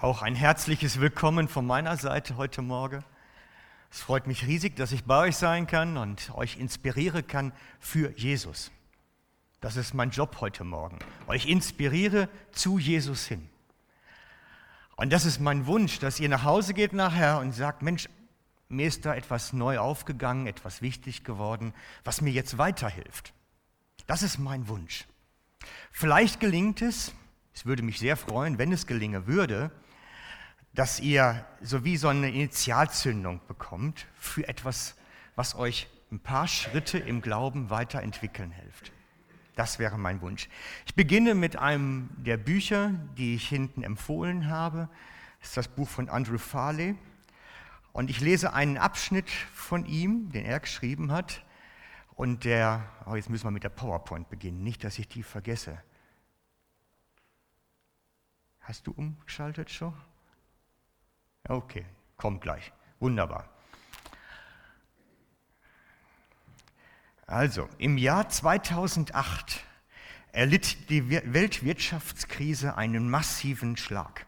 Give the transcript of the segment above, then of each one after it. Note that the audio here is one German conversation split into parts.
Auch ein herzliches Willkommen von meiner Seite heute Morgen. Es freut mich riesig, dass ich bei euch sein kann und euch inspirieren kann für Jesus. Das ist mein Job heute Morgen. Euch inspiriere zu Jesus hin. Und das ist mein Wunsch, dass ihr nach Hause geht nachher und sagt, Mensch, mir ist da etwas neu aufgegangen, etwas wichtig geworden, was mir jetzt weiterhilft. Das ist mein Wunsch. Vielleicht gelingt es, es würde mich sehr freuen, wenn es gelingen würde, dass ihr so wie so eine Initialzündung bekommt für etwas, was euch ein paar Schritte im Glauben weiterentwickeln hilft. Das wäre mein Wunsch. Ich beginne mit einem der Bücher, die ich hinten empfohlen habe. Das ist das Buch von Andrew Farley. Und ich lese einen Abschnitt von ihm, den er geschrieben hat. Und der, oh, jetzt müssen wir mit der PowerPoint beginnen, nicht, dass ich die vergesse. Hast du umgeschaltet schon? Okay, kommt gleich. Wunderbar. Also, im Jahr 2008 erlitt die Weltwirtschaftskrise einen massiven Schlag.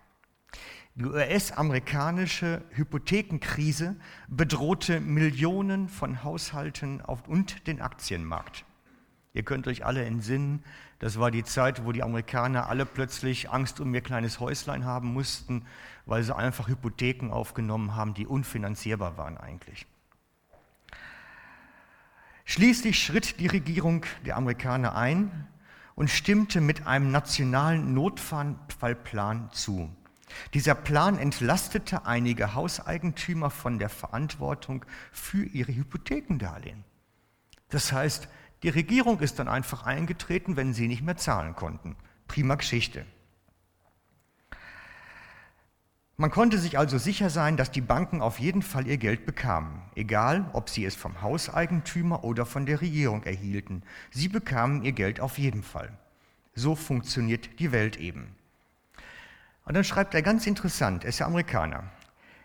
Die US-amerikanische Hypothekenkrise bedrohte Millionen von Haushalten und den Aktienmarkt. Ihr könnt euch alle entsinnen, das war die Zeit, wo die Amerikaner alle plötzlich Angst um ihr kleines Häuslein haben mussten, weil sie einfach Hypotheken aufgenommen haben, die unfinanzierbar waren eigentlich. Schließlich schritt die Regierung der Amerikaner ein und stimmte mit einem nationalen Notfallplan zu. Dieser Plan entlastete einige Hauseigentümer von der Verantwortung für ihre Hypothekendarlehen. Das heißt, die Regierung ist dann einfach eingetreten, wenn sie nicht mehr zahlen konnten. Prima Geschichte. Man konnte sich also sicher sein, dass die Banken auf jeden Fall ihr Geld bekamen, egal ob sie es vom Hauseigentümer oder von der Regierung erhielten. Sie bekamen ihr Geld auf jeden Fall. So funktioniert die Welt eben. Und dann schreibt er ganz interessant, er ist ja Amerikaner.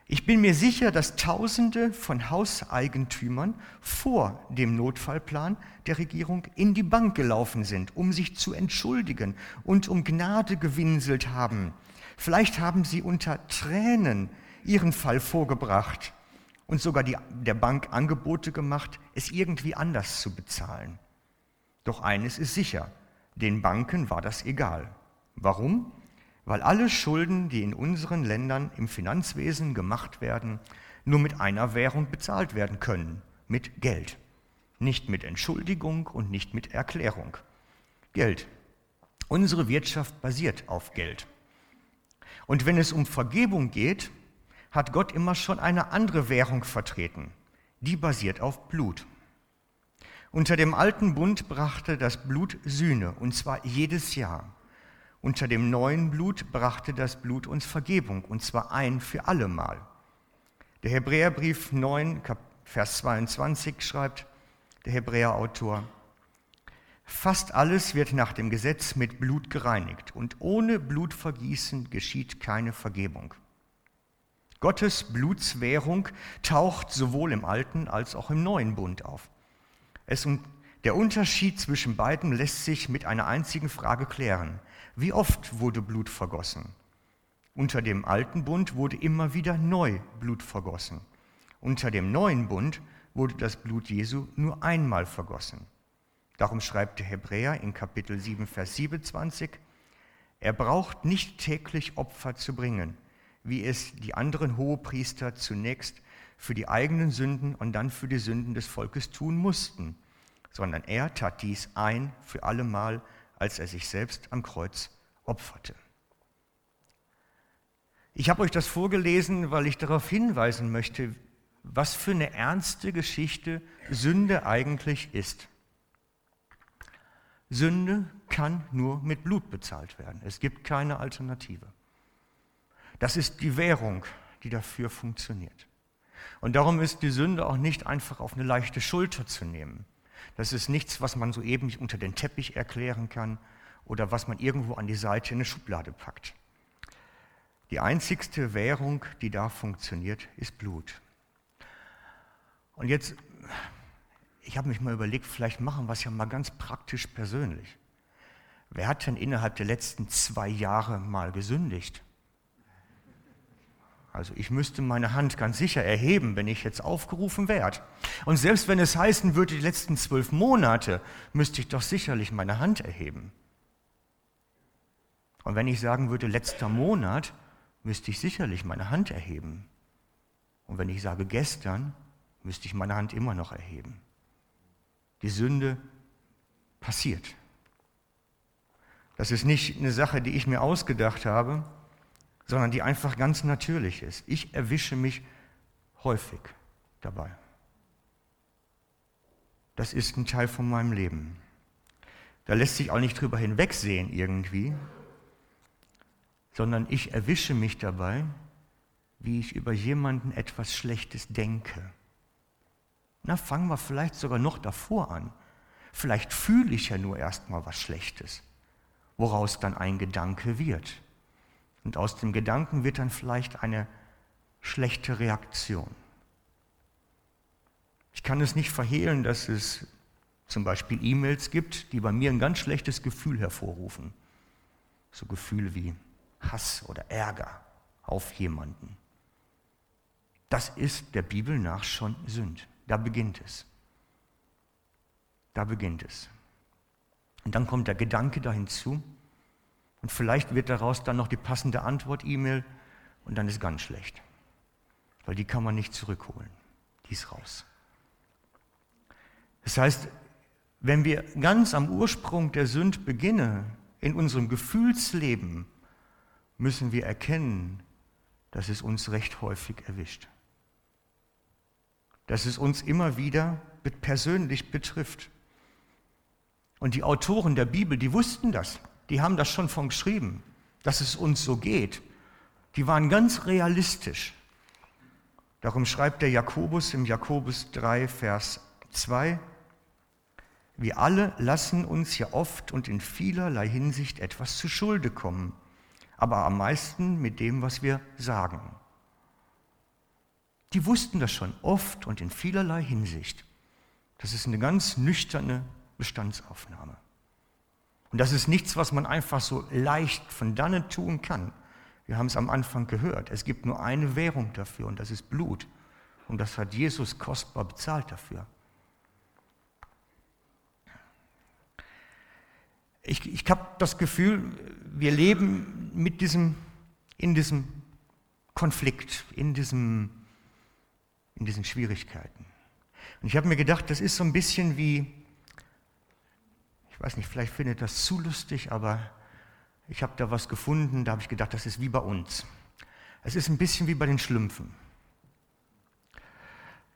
Ich bin mir sicher, dass Tausende von Hauseigentümern vor dem Notfallplan der Regierung in die Bank gelaufen sind, um sich zu entschuldigen und um Gnade gewinselt haben. Vielleicht haben sie unter Tränen ihren Fall vorgebracht und sogar die, der Bank Angebote gemacht, es irgendwie anders zu bezahlen. Doch eines ist sicher, den Banken war das egal. Warum? Weil alle Schulden, die in unseren Ländern im Finanzwesen gemacht werden, nur mit einer Währung bezahlt werden können, mit Geld. Nicht mit Entschuldigung und nicht mit Erklärung. Geld. Unsere Wirtschaft basiert auf Geld. Und wenn es um Vergebung geht, hat Gott immer schon eine andere Währung vertreten. Die basiert auf Blut. Unter dem alten Bund brachte das Blut Sühne, und zwar jedes Jahr. Unter dem neuen Blut brachte das Blut uns Vergebung, und zwar ein für allemal. Der Hebräerbrief 9, Vers 22 schreibt der Hebräerautor, Fast alles wird nach dem Gesetz mit Blut gereinigt, und ohne Blutvergießen geschieht keine Vergebung. Gottes Blutswährung taucht sowohl im alten als auch im neuen Bund auf. Es, der Unterschied zwischen beiden lässt sich mit einer einzigen Frage klären. Wie oft wurde Blut vergossen? Unter dem alten Bund wurde immer wieder neu Blut vergossen. Unter dem neuen Bund wurde das Blut Jesu nur einmal vergossen. Darum schreibt der Hebräer in Kapitel 7, Vers 27, er braucht nicht täglich Opfer zu bringen, wie es die anderen Hohepriester zunächst für die eigenen Sünden und dann für die Sünden des Volkes tun mussten, sondern er tat dies ein für allemal als er sich selbst am Kreuz opferte. Ich habe euch das vorgelesen, weil ich darauf hinweisen möchte, was für eine ernste Geschichte Sünde eigentlich ist. Sünde kann nur mit Blut bezahlt werden. Es gibt keine Alternative. Das ist die Währung, die dafür funktioniert. Und darum ist die Sünde auch nicht einfach auf eine leichte Schulter zu nehmen. Das ist nichts, was man so eben unter den Teppich erklären kann oder was man irgendwo an die Seite in eine Schublade packt. Die einzigste Währung, die da funktioniert, ist Blut. Und jetzt, ich habe mich mal überlegt, vielleicht machen wir es ja mal ganz praktisch persönlich. Wer hat denn innerhalb der letzten zwei Jahre mal gesündigt? Also ich müsste meine Hand ganz sicher erheben, wenn ich jetzt aufgerufen werde. Und selbst wenn es heißen würde, die letzten zwölf Monate, müsste ich doch sicherlich meine Hand erheben. Und wenn ich sagen würde, letzter Monat, müsste ich sicherlich meine Hand erheben. Und wenn ich sage gestern, müsste ich meine Hand immer noch erheben. Die Sünde passiert. Das ist nicht eine Sache, die ich mir ausgedacht habe, sondern die einfach ganz natürlich ist. Ich erwische mich häufig dabei. Das ist ein Teil von meinem Leben. Da lässt sich auch nicht drüber hinwegsehen irgendwie, sondern ich erwische mich dabei, wie ich über jemanden etwas Schlechtes denke. Na, fangen wir vielleicht sogar noch davor an. Vielleicht fühle ich ja nur erstmal was Schlechtes, woraus dann ein Gedanke wird. Und aus dem Gedanken wird dann vielleicht eine schlechte Reaktion. Ich kann es nicht verhehlen, dass es zum Beispiel E-Mails gibt, die bei mir ein ganz schlechtes Gefühl hervorrufen. So Gefühle wie Hass oder Ärger auf jemanden. Das ist der Bibel nach schon Sünd. Da beginnt es. Da beginnt es. Und dann kommt der Gedanke da hinzu, und vielleicht wird daraus dann noch die passende Antwort-E-Mail und dann ist ganz schlecht. Weil die kann man nicht zurückholen. Die ist raus. Das heißt, wenn wir ganz am Ursprung der Sünd beginnen, in unserem Gefühlsleben, müssen wir erkennen, dass es uns recht häufig erwischt. Dass es uns immer wieder persönlich betrifft. Und die Autoren der Bibel, die wussten das die haben das schon von geschrieben, dass es uns so geht. Die waren ganz realistisch. Darum schreibt der Jakobus im Jakobus 3, Vers 2, wir alle lassen uns ja oft und in vielerlei Hinsicht etwas zu Schulde kommen, aber am meisten mit dem, was wir sagen. Die wussten das schon oft und in vielerlei Hinsicht. Das ist eine ganz nüchterne Bestandsaufnahme. Und das ist nichts, was man einfach so leicht von dannen tun kann. Wir haben es am Anfang gehört. Es gibt nur eine Währung dafür und das ist Blut. Und das hat Jesus kostbar bezahlt dafür. Ich, ich habe das Gefühl, wir leben mit diesem, in diesem Konflikt, in, diesem, in diesen Schwierigkeiten. Und ich habe mir gedacht, das ist so ein bisschen wie ich weiß nicht, vielleicht findet das zu lustig, aber ich habe da was gefunden, da habe ich gedacht, das ist wie bei uns. Es ist ein bisschen wie bei den Schlümpfen.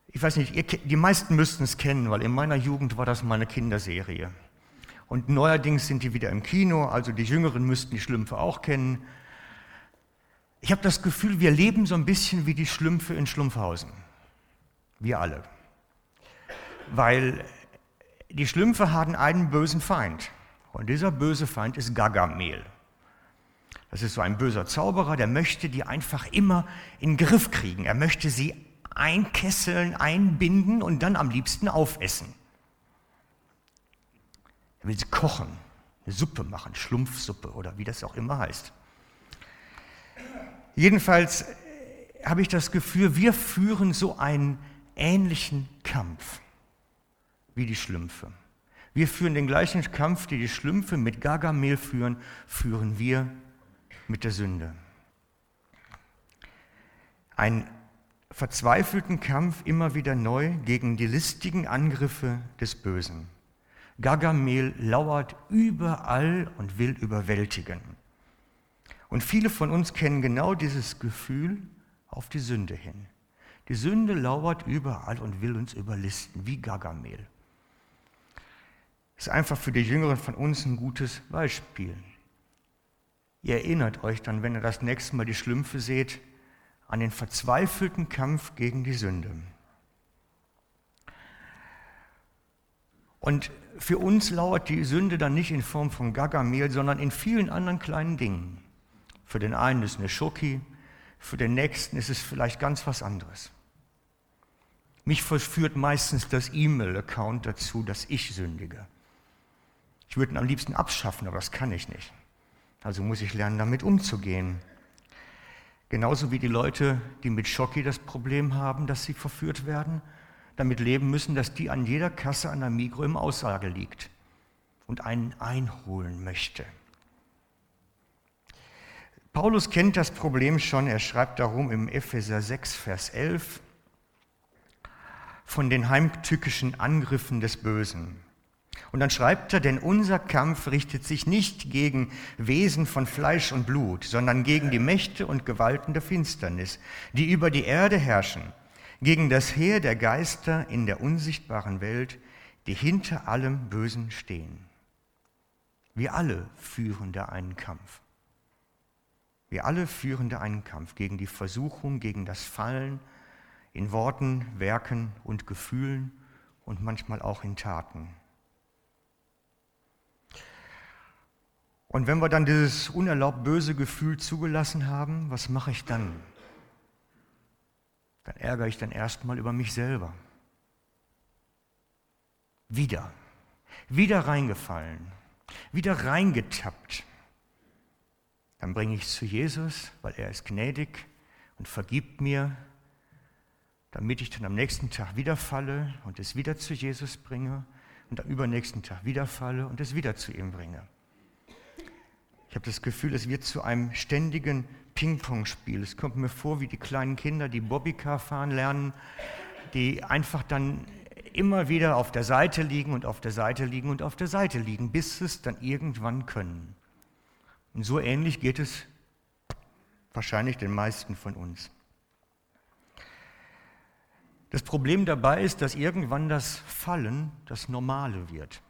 Ich weiß nicht, ihr, die meisten müssten es kennen, weil in meiner Jugend war das mal eine Kinderserie. Und neuerdings sind die wieder im Kino, also die Jüngeren müssten die Schlümpfe auch kennen. Ich habe das Gefühl, wir leben so ein bisschen wie die Schlümpfe in Schlumpfhausen. Wir alle. Weil die Schlümpfe hatten einen bösen Feind. Und dieser böse Feind ist Gargamel. Das ist so ein böser Zauberer, der möchte die einfach immer in den Griff kriegen. Er möchte sie einkesseln, einbinden und dann am liebsten aufessen. Er will sie kochen, eine Suppe machen, Schlumpfsuppe oder wie das auch immer heißt. Jedenfalls habe ich das Gefühl, wir führen so einen ähnlichen Kampf wie die Schlümpfe. Wir führen den gleichen Kampf, den die Schlümpfe mit Gargamel führen, führen wir mit der Sünde. Einen verzweifelten Kampf immer wieder neu gegen die listigen Angriffe des Bösen. Gargamel lauert überall und will überwältigen. Und viele von uns kennen genau dieses Gefühl auf die Sünde hin. Die Sünde lauert überall und will uns überlisten, wie Gargamel ist einfach für die Jüngeren von uns ein gutes Beispiel. Ihr erinnert euch dann, wenn ihr das nächste Mal die Schlümpfe seht, an den verzweifelten Kampf gegen die Sünde. Und für uns lauert die Sünde dann nicht in Form von Gagamel, sondern in vielen anderen kleinen Dingen. Für den einen ist es eine Schoki, für den nächsten ist es vielleicht ganz was anderes. Mich verführt meistens das E-Mail-Account dazu, dass ich sündige. Ich würde ihn am liebsten abschaffen, aber das kann ich nicht. Also muss ich lernen, damit umzugehen. Genauso wie die Leute, die mit Schocki das Problem haben, dass sie verführt werden, damit leben müssen, dass die an jeder Kasse an der Mikro im Aussage liegt und einen einholen möchte. Paulus kennt das Problem schon, er schreibt darum im Epheser 6, Vers 11 von den heimtückischen Angriffen des Bösen. Und dann schreibt er, denn unser Kampf richtet sich nicht gegen Wesen von Fleisch und Blut, sondern gegen die Mächte und Gewalten der Finsternis, die über die Erde herrschen, gegen das Heer der Geister in der unsichtbaren Welt, die hinter allem Bösen stehen. Wir alle führen da einen Kampf. Wir alle führen da einen Kampf gegen die Versuchung, gegen das Fallen in Worten, Werken und Gefühlen und manchmal auch in Taten. Und wenn wir dann dieses unerlaubt böse Gefühl zugelassen haben, was mache ich dann? Dann ärgere ich dann erstmal über mich selber. Wieder, wieder reingefallen, wieder reingetappt. Dann bringe ich es zu Jesus, weil er ist gnädig und vergibt mir, damit ich dann am nächsten Tag wieder falle und es wieder zu Jesus bringe und am übernächsten Tag wieder falle und es wieder zu ihm bringe. Ich habe das Gefühl, es wird zu einem ständigen Ping-Pong-Spiel. Es kommt mir vor wie die kleinen Kinder, die Bobbycar fahren lernen, die einfach dann immer wieder auf der Seite liegen und auf der Seite liegen und auf der Seite liegen, bis sie es dann irgendwann können. Und so ähnlich geht es wahrscheinlich den meisten von uns. Das Problem dabei ist, dass irgendwann das Fallen das Normale wird.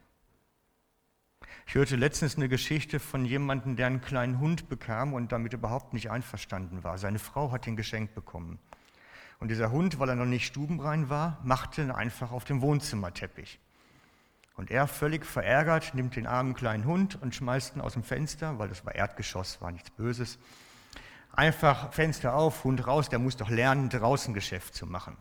Ich hörte letztens eine Geschichte von jemandem, der einen kleinen Hund bekam und damit überhaupt nicht einverstanden war. Seine Frau hat ihn geschenkt bekommen. Und dieser Hund, weil er noch nicht stubenrein war, machte ihn einfach auf dem Wohnzimmerteppich. Und er, völlig verärgert, nimmt den armen kleinen Hund und schmeißt ihn aus dem Fenster, weil das war Erdgeschoss, war nichts Böses. Einfach Fenster auf, Hund raus, der muss doch lernen, draußen Geschäft zu machen.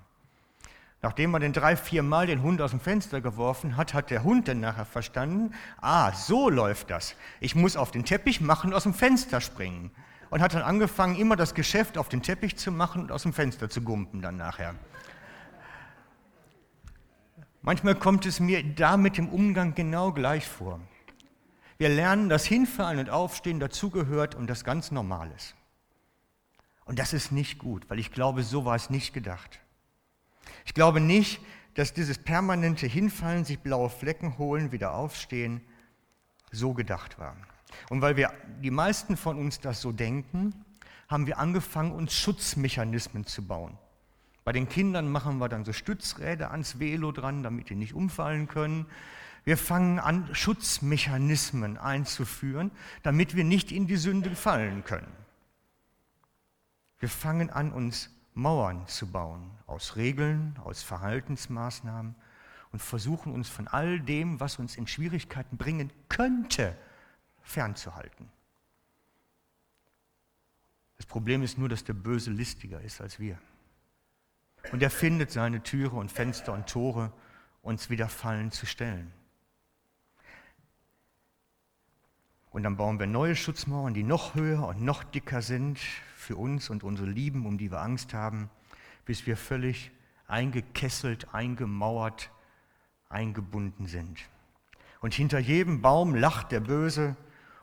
Nachdem man den drei, vier Mal den Hund aus dem Fenster geworfen hat, hat der Hund dann nachher verstanden, ah, so läuft das. Ich muss auf den Teppich machen aus dem Fenster springen. Und hat dann angefangen, immer das Geschäft auf den Teppich zu machen und aus dem Fenster zu gumpen dann nachher. Manchmal kommt es mir da mit dem Umgang genau gleich vor. Wir lernen, dass Hinfallen und Aufstehen dazugehört und das ganz normal ist. Und das ist nicht gut, weil ich glaube, so war es nicht gedacht. Ich glaube nicht, dass dieses permanente Hinfallen, sich blaue Flecken holen, wieder aufstehen, so gedacht war. Und weil wir die meisten von uns das so denken, haben wir angefangen, uns Schutzmechanismen zu bauen. Bei den Kindern machen wir dann so Stützräder ans Velo dran, damit die nicht umfallen können. Wir fangen an, Schutzmechanismen einzuführen, damit wir nicht in die Sünde fallen können. Wir fangen an, uns Mauern zu bauen aus Regeln, aus Verhaltensmaßnahmen und versuchen uns von all dem, was uns in Schwierigkeiten bringen könnte, fernzuhalten. Das Problem ist nur, dass der Böse listiger ist als wir. Und er findet seine Türe und Fenster und Tore, uns wieder fallen zu stellen. Und dann bauen wir neue Schutzmauern, die noch höher und noch dicker sind für uns und unsere Lieben, um die wir Angst haben, bis wir völlig eingekesselt, eingemauert, eingebunden sind. Und hinter jedem Baum lacht der Böse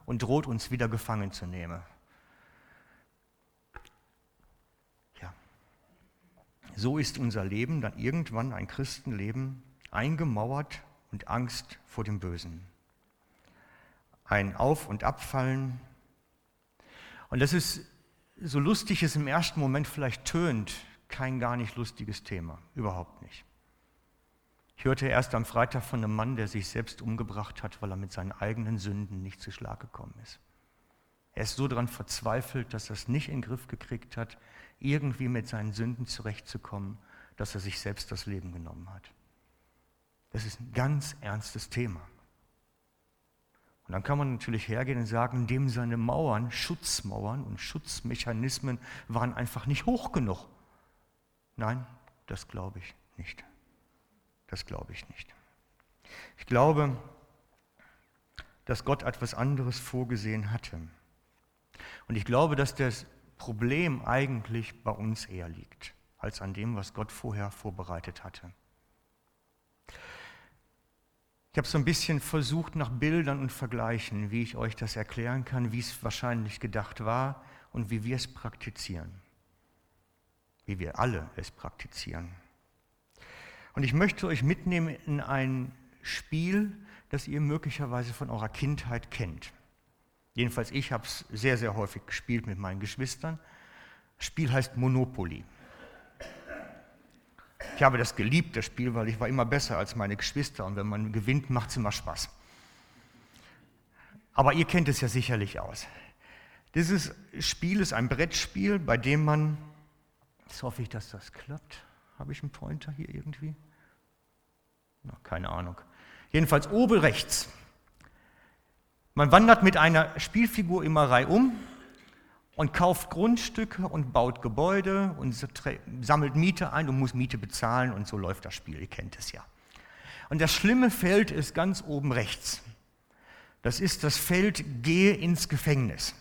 und droht uns wieder gefangen zu nehmen. Ja. So ist unser Leben dann irgendwann ein Christenleben eingemauert und Angst vor dem Bösen ein Auf- und Abfallen. Und das ist, so lustig es im ersten Moment vielleicht tönt, kein gar nicht lustiges Thema, überhaupt nicht. Ich hörte erst am Freitag von einem Mann, der sich selbst umgebracht hat, weil er mit seinen eigenen Sünden nicht zu Schlag gekommen ist. Er ist so daran verzweifelt, dass er es nicht in den Griff gekriegt hat, irgendwie mit seinen Sünden zurechtzukommen, dass er sich selbst das Leben genommen hat. Das ist ein ganz ernstes Thema. Und dann kann man natürlich hergehen und sagen, dem seine Mauern, Schutzmauern und Schutzmechanismen waren einfach nicht hoch genug. Nein, das glaube ich nicht. Das glaube ich nicht. Ich glaube, dass Gott etwas anderes vorgesehen hatte. Und ich glaube, dass das Problem eigentlich bei uns eher liegt, als an dem, was Gott vorher vorbereitet hatte. Ich habe so ein bisschen versucht nach Bildern und Vergleichen, wie ich euch das erklären kann, wie es wahrscheinlich gedacht war und wie wir es praktizieren. Wie wir alle es praktizieren. Und ich möchte euch mitnehmen in ein Spiel, das ihr möglicherweise von eurer Kindheit kennt. Jedenfalls ich habe es sehr, sehr häufig gespielt mit meinen Geschwistern. Das Spiel heißt Monopoly. Ich habe das geliebt, das Spiel, weil ich war immer besser als meine Geschwister und wenn man gewinnt, macht es immer Spaß. Aber ihr kennt es ja sicherlich aus. Dieses Spiel ist ein Brettspiel, bei dem man, jetzt hoffe ich, dass das klappt. Habe ich einen Pointer hier irgendwie? Na, keine Ahnung. Jedenfalls oben rechts. Man wandert mit einer Spielfigur immer reihum und kauft Grundstücke und baut Gebäude und sammelt Miete ein und muss Miete bezahlen und so läuft das Spiel. Ihr kennt es ja. Und das schlimme Feld ist ganz oben rechts. Das ist das Feld Gehe ins Gefängnis.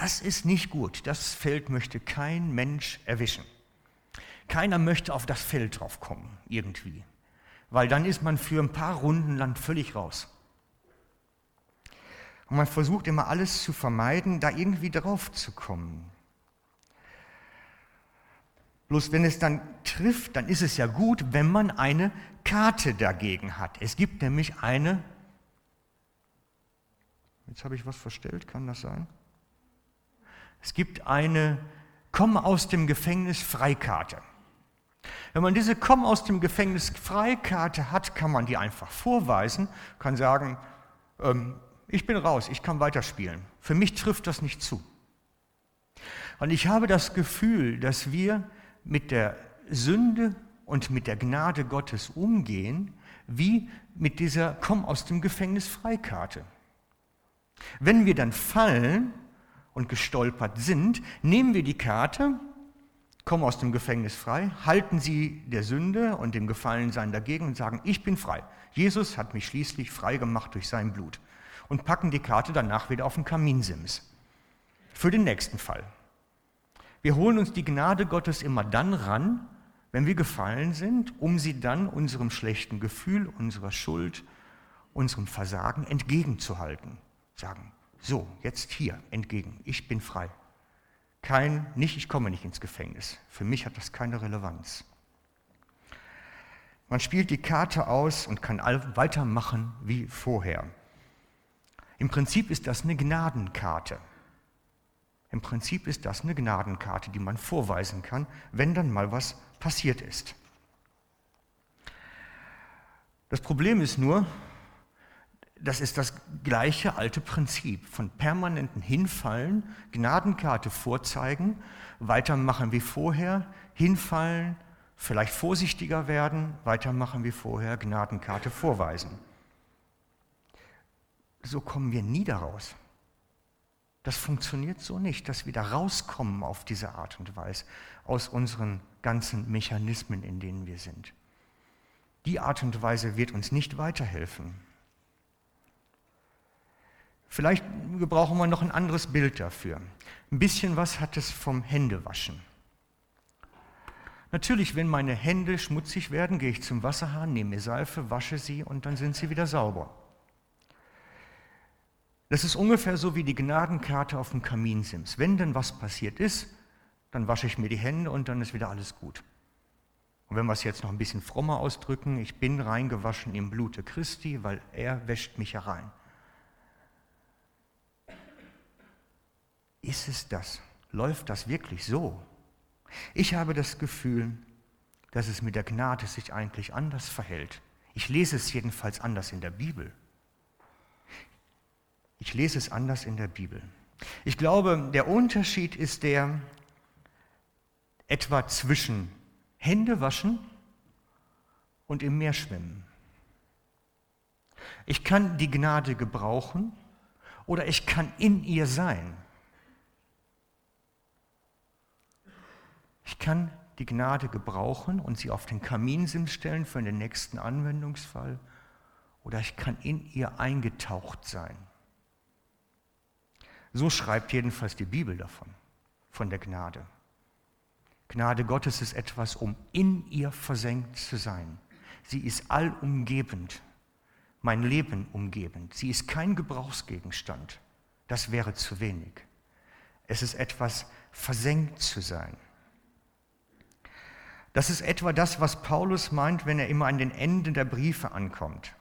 Das ist nicht gut. Das Feld möchte kein Mensch erwischen. Keiner möchte auf das Feld drauf kommen, irgendwie weil dann ist man für ein paar Runden lang völlig raus. Und man versucht immer alles zu vermeiden, da irgendwie drauf zu kommen. Bloß wenn es dann trifft, dann ist es ja gut, wenn man eine Karte dagegen hat. Es gibt nämlich eine, jetzt habe ich was verstellt, kann das sein? Es gibt eine Komm aus dem Gefängnis Freikarte. Wenn man diese Komm aus dem Gefängnis Freikarte hat, kann man die einfach vorweisen, kann sagen, ähm, ich bin raus, ich kann weiterspielen. Für mich trifft das nicht zu. Und ich habe das Gefühl, dass wir mit der Sünde und mit der Gnade Gottes umgehen, wie mit dieser Komm aus dem Gefängnis Freikarte. Wenn wir dann fallen und gestolpert sind, nehmen wir die Karte kommen aus dem Gefängnis frei, halten sie der Sünde und dem Gefallensein dagegen und sagen, ich bin frei. Jesus hat mich schließlich frei gemacht durch sein Blut. Und packen die Karte danach wieder auf den Kaminsims. Für den nächsten Fall. Wir holen uns die Gnade Gottes immer dann ran, wenn wir gefallen sind, um sie dann unserem schlechten Gefühl, unserer Schuld, unserem Versagen entgegenzuhalten. Sagen, so, jetzt hier entgegen, ich bin frei. Kein, nicht, ich komme nicht ins Gefängnis. Für mich hat das keine Relevanz. Man spielt die Karte aus und kann weitermachen wie vorher. Im Prinzip ist das eine Gnadenkarte. Im Prinzip ist das eine Gnadenkarte, die man vorweisen kann, wenn dann mal was passiert ist. Das Problem ist nur, das ist das gleiche alte Prinzip von permanenten Hinfallen, Gnadenkarte vorzeigen, weitermachen wie vorher, hinfallen, vielleicht vorsichtiger werden, weitermachen wie vorher, Gnadenkarte vorweisen. So kommen wir nie daraus. Das funktioniert so nicht, dass wir da rauskommen auf diese Art und Weise aus unseren ganzen Mechanismen, in denen wir sind. Die Art und Weise wird uns nicht weiterhelfen. Vielleicht gebrauchen wir noch ein anderes Bild dafür. Ein bisschen was hat es vom Händewaschen. Natürlich, wenn meine Hände schmutzig werden, gehe ich zum Wasserhahn, nehme mir Seife, wasche sie und dann sind sie wieder sauber. Das ist ungefähr so wie die Gnadenkarte auf dem Kaminsims. Wenn denn was passiert ist, dann wasche ich mir die Hände und dann ist wieder alles gut. Und wenn wir es jetzt noch ein bisschen frommer ausdrücken, ich bin reingewaschen im Blute Christi, weil er wäscht mich herein. Ist es das? Läuft das wirklich so? Ich habe das Gefühl, dass es mit der Gnade sich eigentlich anders verhält. Ich lese es jedenfalls anders in der Bibel. Ich lese es anders in der Bibel. Ich glaube, der Unterschied ist der etwa zwischen Hände waschen und im Meer schwimmen. Ich kann die Gnade gebrauchen oder ich kann in ihr sein. Ich kann die Gnade gebrauchen und sie auf den Kaminsims stellen für den nächsten Anwendungsfall oder ich kann in ihr eingetaucht sein. So schreibt jedenfalls die Bibel davon. von der Gnade. Gnade Gottes ist etwas, um in ihr versenkt zu sein. Sie ist allumgebend, mein Leben umgebend. Sie ist kein Gebrauchsgegenstand. Das wäre zu wenig. Es ist etwas, versenkt zu sein. Das ist etwa das, was Paulus meint, wenn er immer an den Enden der Briefe ankommt.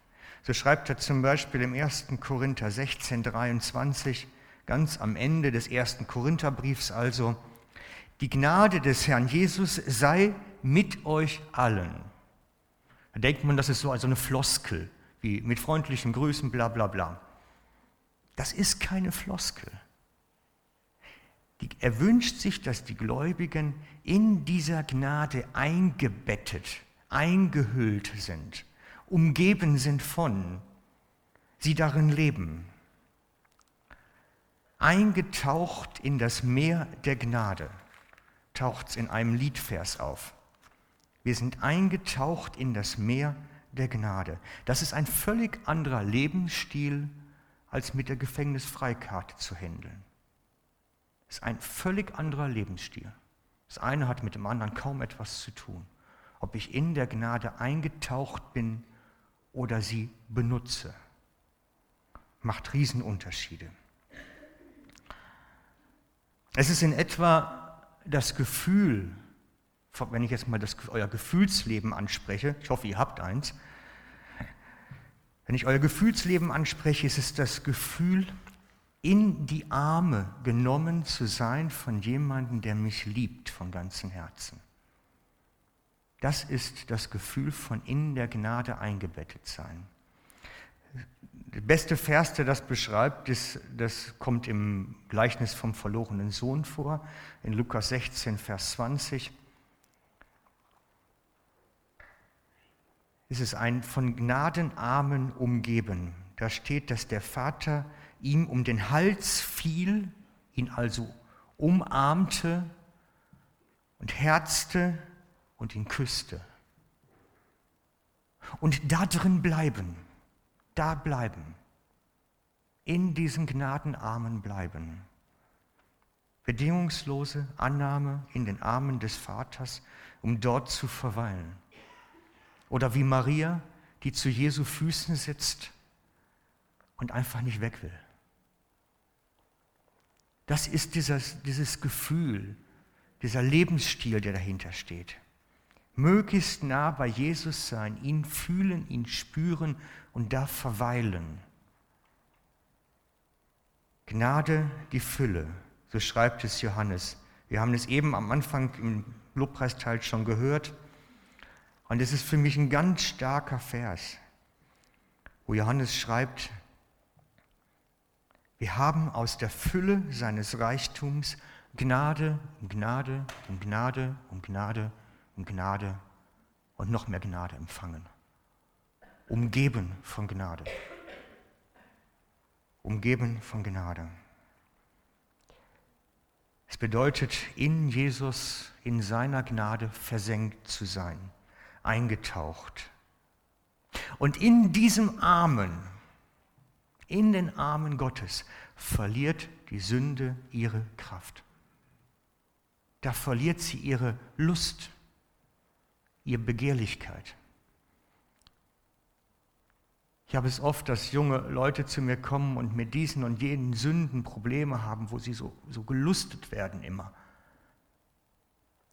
So schreibt er zum Beispiel im 1. Korinther 16, 23, ganz am Ende des ersten Korintherbriefs also, die Gnade des Herrn Jesus sei mit euch allen. Da denkt man, das ist so also eine Floskel, wie mit freundlichen Grüßen, bla bla bla. Das ist keine Floskel. Er wünscht sich, dass die Gläubigen in dieser Gnade eingebettet, eingehüllt sind, umgeben sind von, sie darin leben. Eingetaucht in das Meer der Gnade taucht es in einem Liedvers auf. Wir sind eingetaucht in das Meer der Gnade. Das ist ein völlig anderer Lebensstil, als mit der Gefängnisfreikarte zu handeln. Ist ein völlig anderer Lebensstil. Das eine hat mit dem anderen kaum etwas zu tun. Ob ich in der Gnade eingetaucht bin oder sie benutze, macht Riesenunterschiede. Es ist in etwa das Gefühl, wenn ich jetzt mal das, euer Gefühlsleben anspreche, ich hoffe, ihr habt eins, wenn ich euer Gefühlsleben anspreche, ist es das Gefühl, in die Arme genommen zu sein von jemandem, der mich liebt von ganzem Herzen. Das ist das Gefühl von in der Gnade eingebettet sein. Der beste Vers, der das beschreibt, ist, das kommt im Gleichnis vom verlorenen Sohn vor, in Lukas 16, Vers 20. Es ist ein von Gnadenarmen umgeben. Da steht, dass der Vater ihm um den Hals fiel, ihn also umarmte und herzte und ihn küsste. Und da drin bleiben da bleiben, in diesen Gnadenarmen bleiben. Bedingungslose Annahme in den Armen des Vaters, um dort zu verweilen. Oder wie Maria, die zu Jesu Füßen sitzt und einfach nicht weg will. Das ist dieses, dieses Gefühl, dieser Lebensstil, der dahinter steht möglichst nah bei Jesus sein, ihn fühlen, ihn spüren und da verweilen. Gnade die Fülle, so schreibt es Johannes. Wir haben es eben am Anfang im Lobpreisteil schon gehört. Und es ist für mich ein ganz starker Vers, wo Johannes schreibt, wir haben aus der Fülle seines Reichtums Gnade um Gnade um Gnade um Gnade um Gnade und noch mehr Gnade empfangen. Umgeben von Gnade. Umgeben von Gnade. Es bedeutet, in Jesus, in seiner Gnade versenkt zu sein, eingetaucht. Und in diesem Armen, in den Armen Gottes, verliert die Sünde ihre Kraft. Da verliert sie ihre Lust, ihre Begehrlichkeit. Ich habe es oft, dass junge Leute zu mir kommen und mit diesen und jenen Sünden Probleme haben, wo sie so, so gelustet werden immer.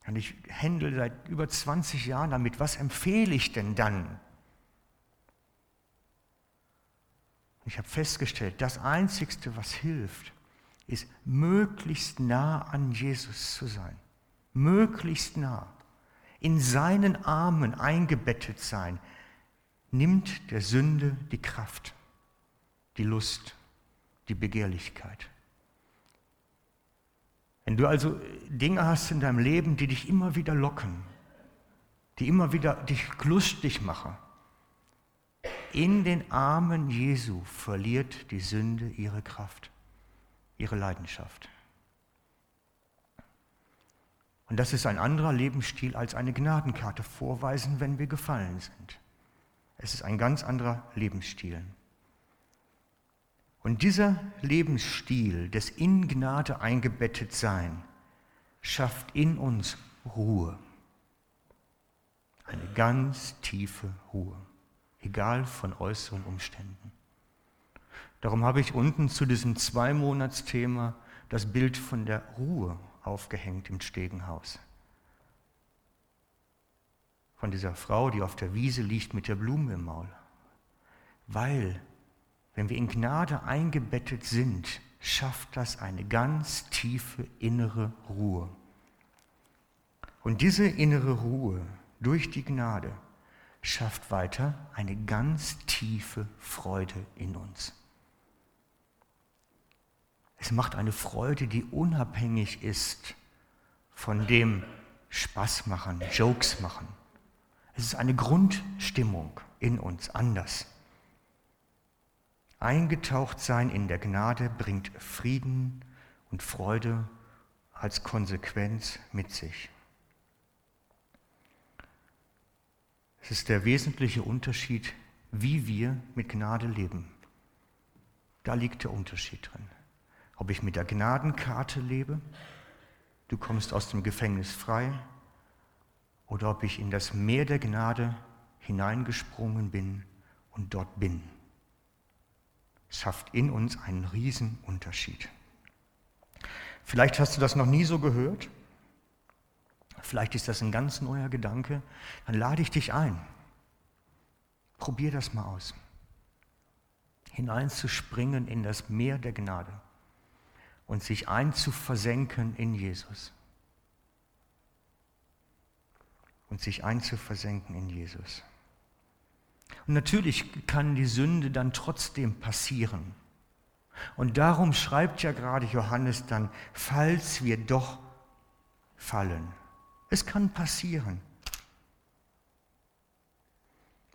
Und ich händle seit über 20 Jahren damit. Was empfehle ich denn dann? Ich habe festgestellt, das Einzigste, was hilft, ist möglichst nah an Jesus zu sein. Möglichst nah in seinen Armen eingebettet sein, nimmt der Sünde die Kraft, die Lust, die Begehrlichkeit. Wenn du also Dinge hast in deinem Leben, die dich immer wieder locken, die immer wieder dich lustig machen, in den Armen Jesu verliert die Sünde ihre Kraft, ihre Leidenschaft. Und das ist ein anderer Lebensstil als eine Gnadenkarte vorweisen, wenn wir gefallen sind. Es ist ein ganz anderer Lebensstil. Und dieser Lebensstil des in Gnade eingebettet sein schafft in uns Ruhe. Eine ganz tiefe Ruhe, egal von äußeren Umständen. Darum habe ich unten zu diesem Zwei-Monats-Thema das Bild von der Ruhe aufgehängt im Stegenhaus. Von dieser Frau, die auf der Wiese liegt mit der Blume im Maul. Weil, wenn wir in Gnade eingebettet sind, schafft das eine ganz tiefe innere Ruhe. Und diese innere Ruhe durch die Gnade schafft weiter eine ganz tiefe Freude in uns. Es macht eine Freude, die unabhängig ist von dem Spaß machen, Jokes machen. Es ist eine Grundstimmung in uns anders. Eingetaucht sein in der Gnade bringt Frieden und Freude als Konsequenz mit sich. Es ist der wesentliche Unterschied, wie wir mit Gnade leben. Da liegt der Unterschied drin. Ob ich mit der Gnadenkarte lebe, du kommst aus dem Gefängnis frei, oder ob ich in das Meer der Gnade hineingesprungen bin und dort bin schafft in uns einen riesen Unterschied. Vielleicht hast du das noch nie so gehört. Vielleicht ist das ein ganz neuer Gedanke. Dann lade ich dich ein. Probier das mal aus. Hineinzuspringen in das Meer der Gnade und sich einzuversenken in Jesus. Und sich einzuversenken in Jesus. Und natürlich kann die Sünde dann trotzdem passieren. Und darum schreibt ja gerade Johannes dann, falls wir doch fallen. Es kann passieren.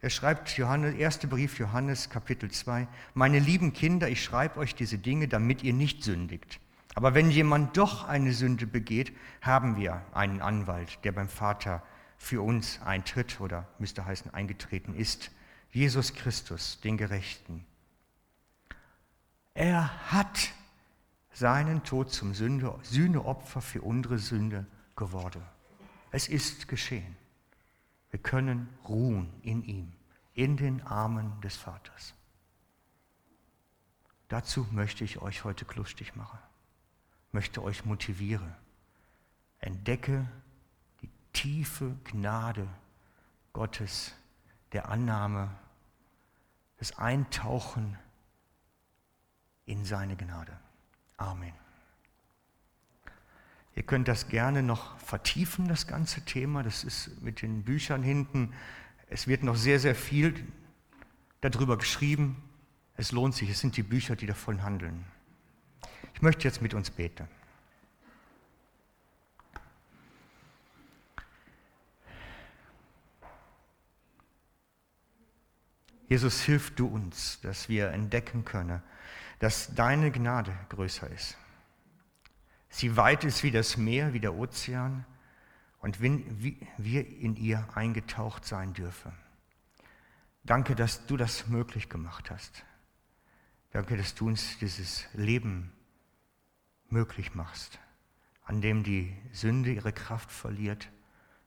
Er schreibt Johannes, erster Brief Johannes Kapitel 2, meine lieben Kinder, ich schreibe euch diese Dinge, damit ihr nicht sündigt. Aber wenn jemand doch eine Sünde begeht, haben wir einen Anwalt, der beim Vater für uns eintritt oder müsste heißen eingetreten ist. Jesus Christus, den Gerechten. Er hat seinen Tod zum Sünde, Sühneopfer für unsere Sünde geworden. Es ist geschehen. Wir können ruhen in ihm, in den Armen des Vaters. Dazu möchte ich euch heute lustig machen, möchte euch motivieren. Entdecke die tiefe Gnade Gottes der Annahme, das Eintauchen in seine Gnade. Amen. Ihr könnt das gerne noch vertiefen, das ganze Thema. Das ist mit den Büchern hinten. Es wird noch sehr, sehr viel darüber geschrieben. Es lohnt sich. Es sind die Bücher, die davon handeln. Ich möchte jetzt mit uns beten. Jesus, hilf du uns, dass wir entdecken können, dass deine Gnade größer ist. Sie weit ist wie das Meer, wie der Ozean und wir in ihr eingetaucht sein dürfen. Danke, dass du das möglich gemacht hast. Danke, dass du uns dieses Leben möglich machst, an dem die Sünde ihre Kraft verliert,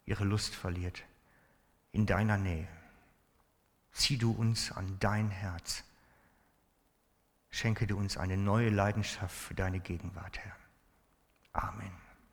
ihre Lust verliert, in deiner Nähe. Zieh du uns an dein Herz. Schenke du uns eine neue Leidenschaft für deine Gegenwart, Herr. Amen.